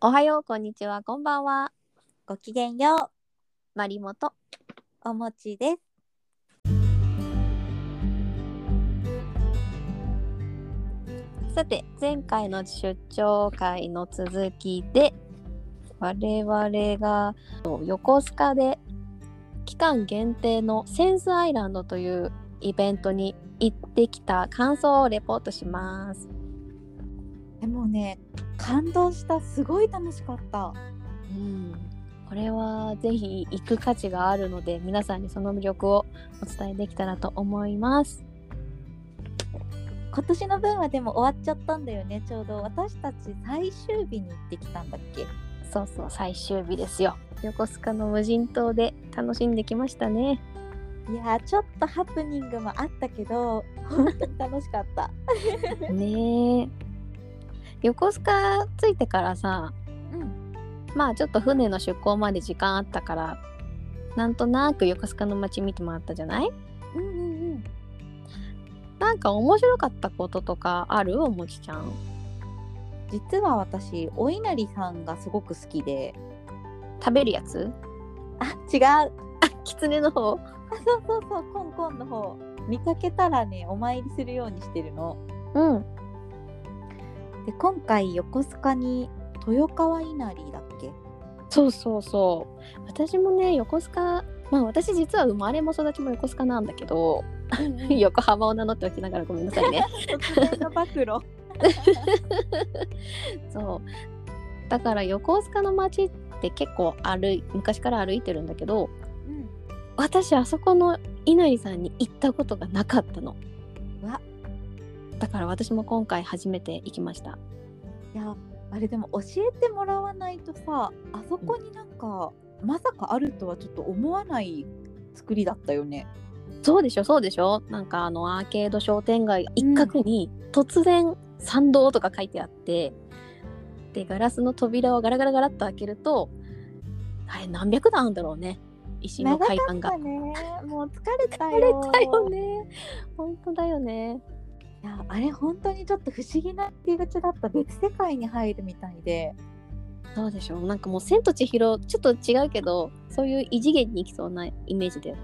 おはよう、こんにちは、こんばんは。ごきげんよマリモと。おもちです。さて、前回の出張会の続きで、我々が横須賀で期間限定のセンスアイランドというイベントに行ってきた感想をレポートします。でもね、感動した。すごい楽しかった。うん、これはぜひ行く価値があるので皆さんにその魅力をお伝えできたらと思います。今年の分はでも終わっちゃったんだよね。ちょうど私たち最終日に行ってきたんだっけ？そうそう最終日ですよ。横須賀の無人島で楽しんできましたね。いやー、ちょっとハプニングもあったけど、本当に楽しかった。ねえ。横須賀着いてからさうん。まあちょっと船の出港まで時間あったからなんとなく横須賀の街見てもらったじゃない？うんうんうん。なんか面白かったこととかある？おもちちゃん。実は私、お稲荷さんがすごく好きで。食べるやつ？あ、違う。あ、狐の方？そうそうそう、コンコンの方。見かけたらね、お参りするようにしてるの。うん。で今回横須賀に豊川稲荷だっけ？そうそうそう。私もね、横須賀、まあ私実は生まれも育ちも横須賀なんだけど、横浜を名乗っておきながらごめんなさいね。そう。だから横須賀の街って結構歩い、昔から歩いてるんだけど、うん私あそこの稲荷さんに行ったことがなかったの。わだから私も今回初めて行きました。いやあれでも教えてもらわないとさあそこになんか、まさかあるとはちょっと思わない作りだったよね。そうでしょそうでしょ。なんかあのアーケード商店街一角に突然参道とか書いてあって、でガラスの扉をガラガラガラっと開けるとあれ何百段あるんだろうね。石の階段が。ねもう疲れた 疲れよたよね。本当だよねいやあれ本当にちょっと不思議な入り口だった別世界に入るみたいで。そうでしょなんかもう「千と千尋」ちょっと違うけどそういう異次元に行きそうなイメージだよね。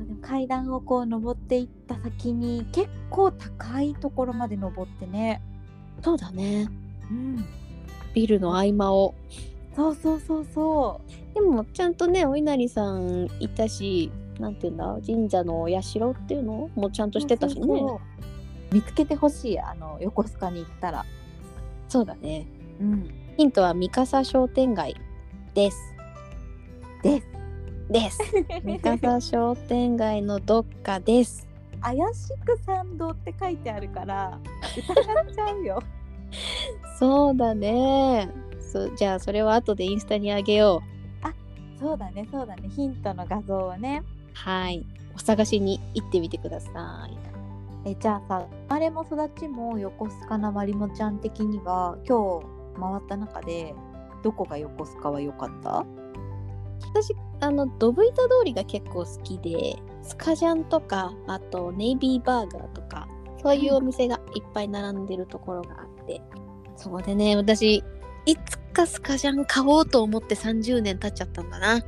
あでも階段をこう登っていった先に結構高いところまで登ってね。そうだね。うん。ビルの合間を。そうそうそうそう。でもちゃんとねお稲荷さんいたしなんていうんだ？神社のお社っていうのもちゃんとしてたしね。見つけてほしいあの横須賀に行ったら。そうだね。うん。ヒントは三笠商店街です。です。です。三笠商店街のどっかです。怪しく参道って書いてあるから疑っちゃうよ。そうだね。そじゃあそれは後でインスタにあげよう。そうだねそうだね。ヒントの画像をねはい。お探しに行ってみてください。えじゃあさ生まれも育ちも横須賀なまりもちゃん的には今日回った中でどこが横須賀は良かった？私あのドブ板通りが結構好きでスカジャンとかあとネイビーバーガーとかそういうお店がいっぱい並んでるところがあってそこでね私いつかスカジャン買おうと思って30年経っちゃったんだな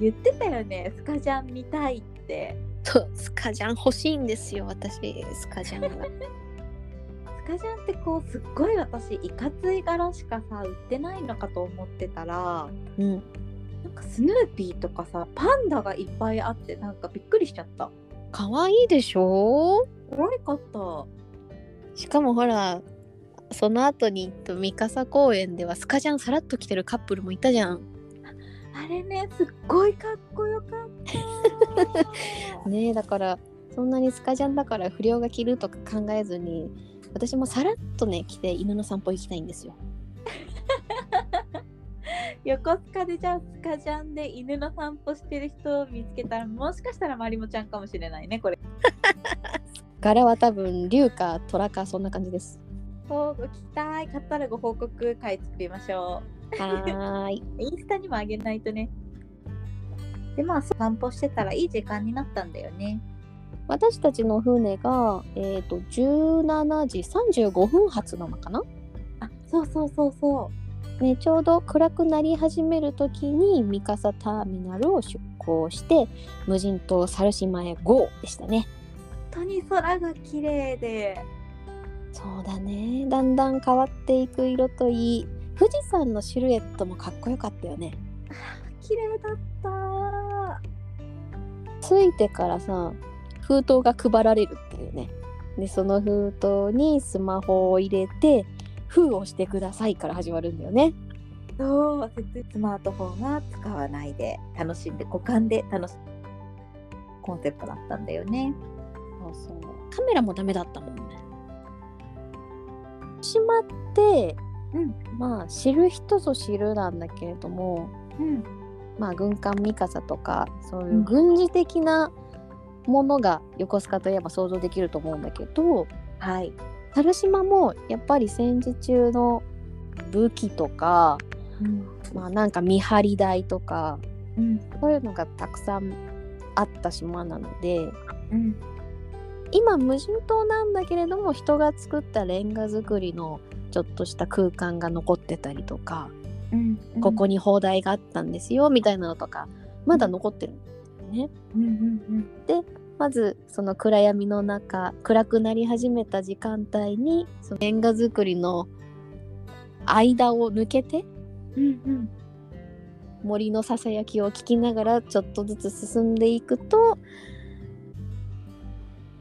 言ってたよね。スカジャン見たいって。そうスカジャン欲しいんですよ私スカジャンが スカジャンってこうすっごい私いかつい柄しかさ売ってないのかと思ってたらうん。なんかスヌーピーとかさパンダがいっぱいあってなんかびっくりしちゃった。可愛いでしょ？可愛かった。しかもほらその後に三笠公園ではスカジャンさらっと着てるカップルもいたじゃんあれねすっごいかっこよかった。ねえだからそんなにスカジャンだから不良が着るとか考えずに私もさらっとね着て犬の散歩行きたいんですよ。横須賀でじゃあスカジャンで犬の散歩してる人を見つけたらもしかしたらまりもちゃんかもしれないねこれ。柄は多分竜か虎かそんな感じです。そうご期待買ったらご報告会作りましょはーい。う インスタにもあげないとね。でまあ散歩してたらいい時間になったんだよね。私たちの船が、えっ、と、17時35分発なのかな？あそうそうそうそね、ちょうど暗くなり始める時に三笠ターミナルを出港して無人島猿島へ GO でしたね。本当に空が綺麗で。そうだね。だんだん変わっていく色といい富士山のシルエットもかっこよかったよね。綺麗だった着いてからさ封筒が配られるっていうね。でその封筒にスマホを入れて封をしてくださいから始まるんだよね。そうスマートフォンは使わないで楽しんで五感で楽しコンセプトだったんだよね。そうそう。カメラもダメだったもんね。島ってうん。まあ知る人ぞ知るなんだけれどもうん。まあ軍艦ミカサとかそういう軍事的なものが横須賀といえば想像できると思うんだけどはい。猿島もやっぱり戦時中の武器とかうん。まあなんか見張り台とかうん。そういうのがたくさんあった島なのでうん。今無人島なんだけれども人が作ったレンガ造りのちょっとした空間が残ってたりとか、うんここに砲台があったんですよみたいなのとかまだ残ってるんだよね。うんうんまずその暗闇の中暗くなり始めた時間帯にそのレンガ造りの間を抜けてうんうん。森のささやきを聞きながらちょっとずつ進んでいくと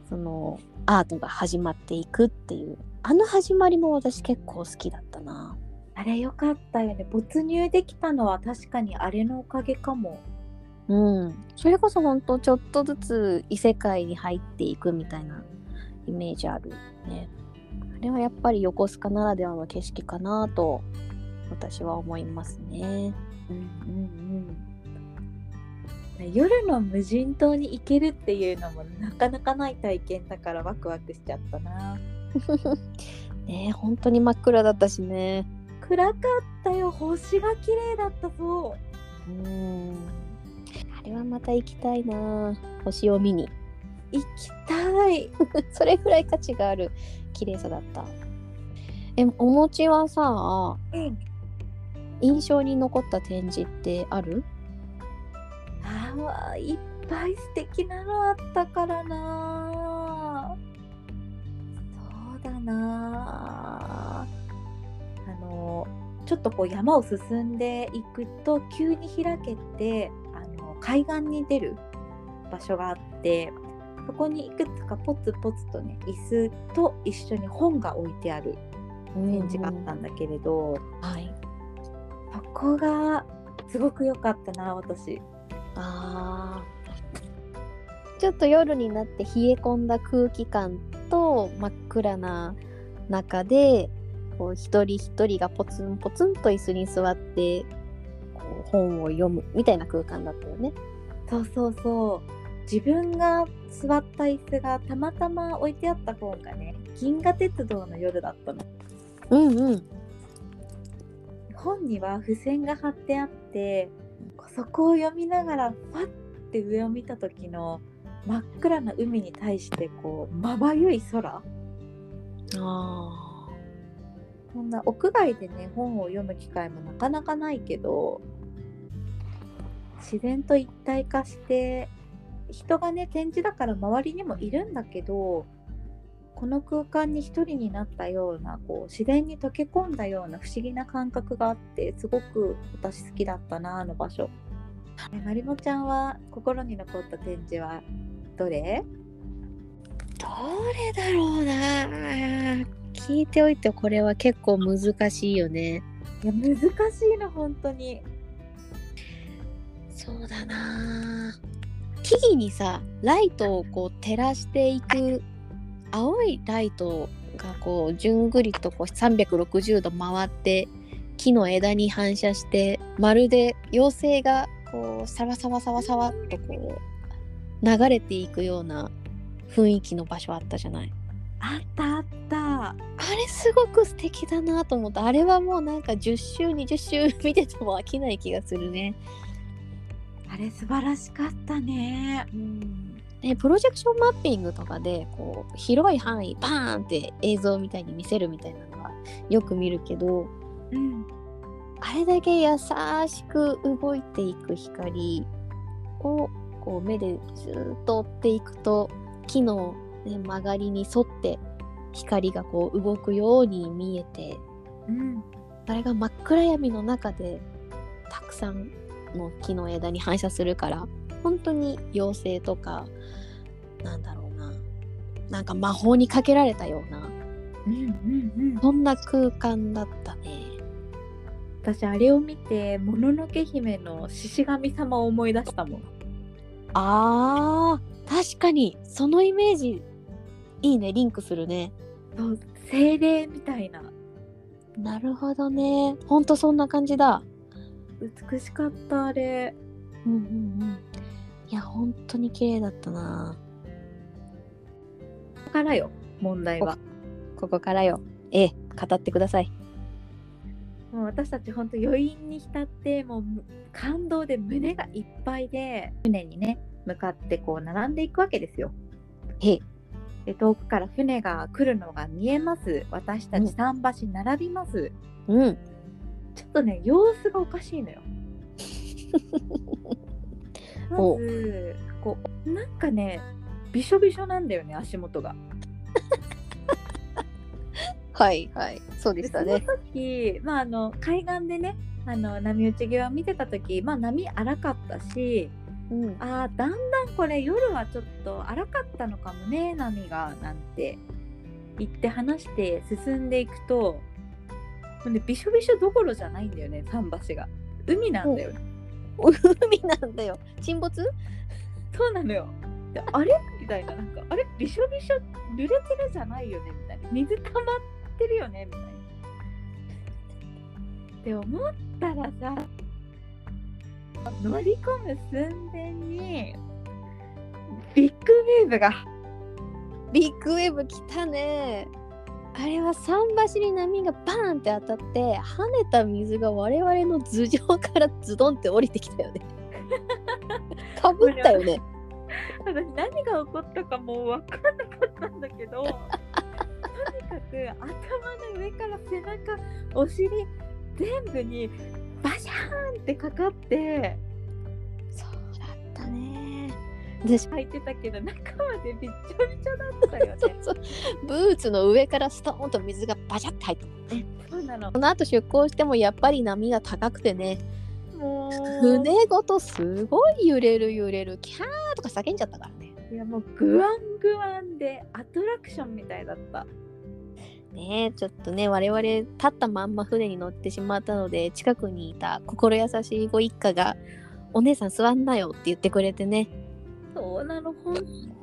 そのアートが始まっていくっていうあの始まりも私結構好きだったな。あれよかったよね没入できたのは確かにあれのおかげかもうん、それこそ本当ちょっとずつ異世界に入っていくみたいなイメージあるね。あれはやっぱり横須賀ならではの景色かなと私は思いますね。うんうんうん夜の無人島に行けるっていうのもなかなかない体験だからワクワクしちゃったな ねえ本当に真っ暗だったしね。暗かったよ星が綺麗だったそうん。あれはまた行きたいな星を見に。う行きたい それぐらい価値がある綺麗さだった。え、お餅はさ、うん印象に残った展示ってある？あーいっぱい素敵なのあったからなょっとこう山を進んでいくと急に開けてあの海岸に出る場所があってそこにいくつかポツポツとね椅子と一緒に本が置いてある展示があったんだけれど、はい。そこがすごく良かったな私。あーちょっと夜になって冷え込んだ空気感と真っ暗な中でこう一人一人がポツンポツンと椅子に座ってこう本を読むみたいな空間だったよね。そうそうそう自分が座った椅子がたまたま置いてあった本がね「銀河鉄道の夜」だったのうんうん。本には付箋が貼ってあってそこを読みながらファッて上を見た時の真っ暗な海に対してこうまばゆい空あそんな屋外でね本を読む機会もなかなかないけど自然と一体化して人がね展示だから周りにもいるんだけどこの空間に一人になったようなこう自然に溶け込んだような不思議な感覚があってすごく私好きだったなあの場所。えまりもちゃんは心に残った展示はどれ？どれだろうな聞いておいてこれは結構難しいよね。いや難しいの本当に。そうだな木々にさライトをこう照らしていく青いライトがこうじゅんぐりとこう360度回って木の枝に反射してまるで妖精がこうサワサワサワサワっとこう流れていくような雰囲気の場所あったじゃない。あったあった。あれすごく素敵だなと思った。あれはもうなんか10周20周見てても飽きない気がするね。あれ素晴らしかったね。ね、プロジェクションマッピングとかでこう広い範囲バーンって映像みたいに見せるみたいなのはよく見るけどうん。あれだけ優しく動いていく光をこう目でずーっと追っていくと木の、ね、曲がりに沿って光がこう動くように見えてうんそれが真っ暗闇の中でたくさんの木の枝に反射するから本当に妖精とかなんだろうななんか魔法にかけられたようなうんうんうんそんな空間だったね。私あれを見てもののけ姫の獅子神様を思い出したもんあー確かにそのイメージいいねリンクするね。そう精霊みたいななるほどねほんとそんな感じだ。美しかったあれうんうんうん。いや本当に綺麗だったな。ここからよ問題はここからよ。ええ語ってください。もう私たち本当余韻に浸ってもうむ感動で胸がいっぱいで船にね向かってこう並んでいくわけですよ。へえで遠くから船が来るのが見えます私たち桟橋並びます、うん。ちょっとね様子がおかしいのよ。まおずこうなんかねびしょびしょなんだよね足元が。はいはいそうででしたね。その時、まあ、あの海岸でねあの波打ち際を見てた時、まあ、波荒かったしうん。あーだんだんこれ夜はちょっと荒かったのかもね波がなんて言って話して進んでいくと。もうねびしょびしょどころじゃないんだよね桟橋が。海なんだよね。海なんだよ。沈没？そうなのよ。であれ？みたいな。なんかあれ？びしょびしょ濡れてるじゃないよねみたいな。水溜まってるよねみたいな。って思ったらさ乗り込む寸前にビッグウェーブがビッグウェーブ来たね。あれは桟橋に波がバーンって当たって跳ねた水が我々の頭上からズドンって降りてきたよね。かぶったよね。私何が起こったかもう分かんなかったんだけどとにかく頭の上から背中お尻全部にバシャーンってかかってそうだったね。私履いてたけど中までびっちょびちょだったよね。そうそうブーツの上からストーンと水がバシャって入ったもんね。そうなのその後出港してもやっぱり波が高くてねもう船ごとすごい揺れる揺れるキャーとか叫んじゃったからね。いやもうグワングワンでアトラクションみたいだった。ね。えちょっとね我々立ったまんま船に乗ってしまったので近くにいた心優しいご一家が「お姉さん座んなよ」って言ってくれてね。そうなの本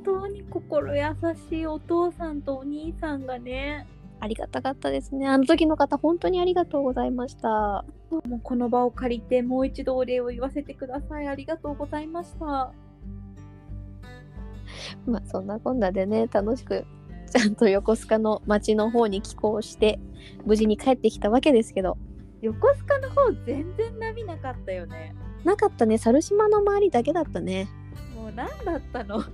当に心優しいお父さんとお兄さんがね。ありがたかったですね。あの時の方本当にありがとうございました。もうこの場を借りてもう一度お礼を言わせてください。ありがとうございました。まあそんなこんなでね楽しくちゃんと横須賀の町の方に寄港して無事に帰ってきたわけですけど。横須賀の方全然波なかったよね。なかったね。猿島の周りだけだったね。もう何だったの？わ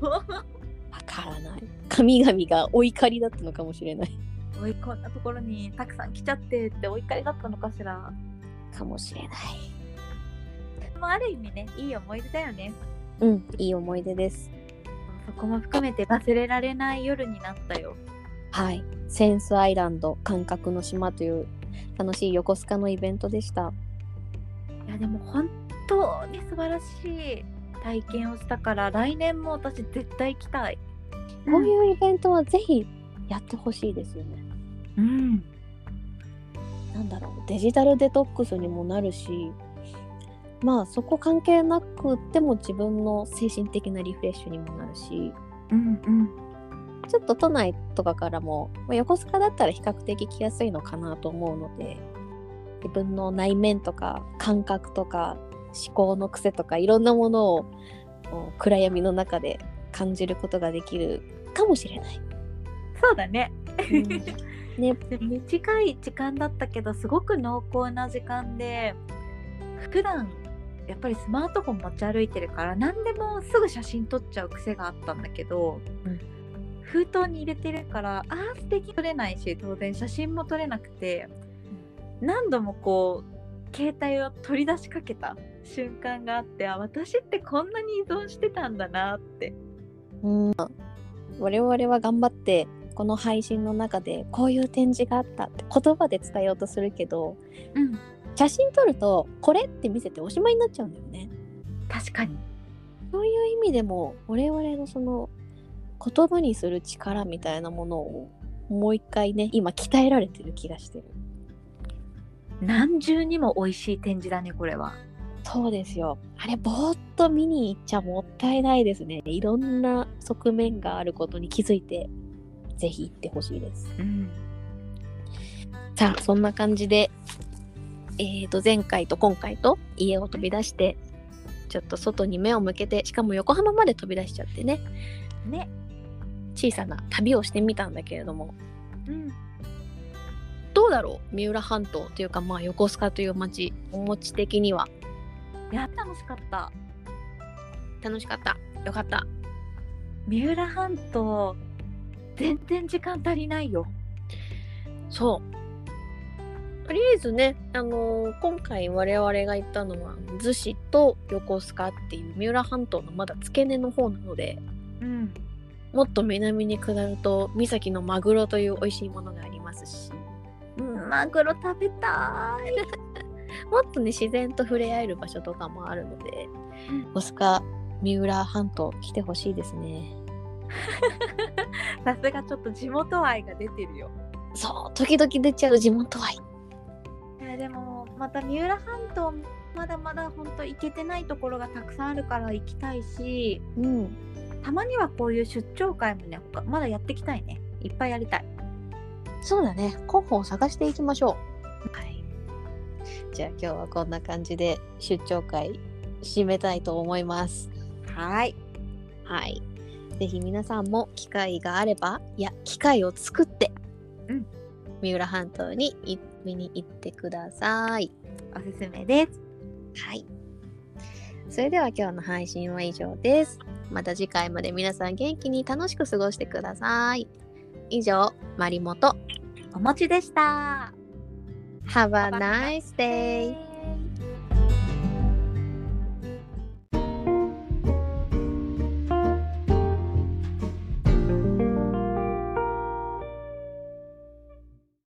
からない。神々がお怒りだったのかもしれない。おいこんなところにたくさん来ちゃってってお怒りだったのかしら？かもしれない。でもある意味ねいい思い出だよね。うんいい思い出ですそこも含めて忘れられない夜になったよ。はい。センスアイランド感覚の島という楽しい横須賀のイベントでした。いやでも本当に素晴らしい体験をしたから来年も私絶対行きたい。こういうイベントはぜひやってほしいですよね。うん。なんだろう。デジタルデトックスにもなるしまあそこ関係なくっても自分の精神的なリフレッシュにもなるしうんうん。ちょっと都内とかからも、まあ横須賀だったら比較的来やすいのかなと思うので自分の内面とか感覚とか思考の癖とかいろんなものを暗闇の中で感じることができるかもしれない。そうだね。ね、で短い時間だったけどすごく濃厚な時間で普段やっぱりスマートフォン持ち歩いてるから何でもすぐ写真撮っちゃう癖があったんだけど、うん。封筒に入れてるからあー素敵撮れないし当然写真も撮れなくて何度もこう携帯を取り出しかけた瞬間があってあ私ってこんなに依存してたんだなって。うん。我々は頑張ってこの配信の中でこういう展示があったって言葉で伝えようとするけどうん写真撮るとこれって見せておしまいになっちゃうんだよね。確かにそういう意味でも我々のその言葉にする力みたいなものをもう一回ね今鍛えられてる気がしてる。何重にも美味しい展示だねこれはそうですよ。あれぼーっと見に行っちゃもったいないですね。いろんな側面があることに気づいてぜひ行ってほしいです。うんさあそんな感じでえー、と前回と今回と家を飛び出してちょっと外に目を向けてしかも横浜まで飛び出しちゃってね。ね。小さな旅をしてみたんだけれども。うん。どうだろう？三浦半島というかまあ横須賀という町お持ち的には。いや楽しかった。楽しかった。よかった。三浦半島全然時間足りないよ。そうとりあえずね、あのー今回我々が行ったのは逗子と横須賀っていう三浦半島のまだ付け根の方なのでうんもっと南に下ると三崎のマグロという美味しいものがありますし。マグロ食べたい。もっとね自然と触れ合える場所とかもあるのでうん。横須賀三浦半島来てほしいですね。さすがちょっと地元愛が出てるよ。そう時々出ちゃう地元愛でもまた三浦半島まだまだ本当行けてないところがたくさんあるから行きたいしうん。たまにはこういう出張会もね他まだやっていきたいね。いっぱいやりたい。そうだね。候補を探していきましょう。はい。じゃあ今日はこんな感じで出張会締めたいと思います。はい。はい。ぜひ皆さんも機会があればいや機会を作って、うん。三浦半島にい見に行ってくださいおすすめですはい。それでは今日の配信は以上です。また次回まで皆さん元気に楽しく過ごしてください。以上、マリモとお餅でした Have a nice day!